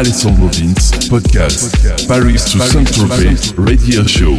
Alessandro Vince, podcast, Paris to Saint-Tropez, radio show.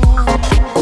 on.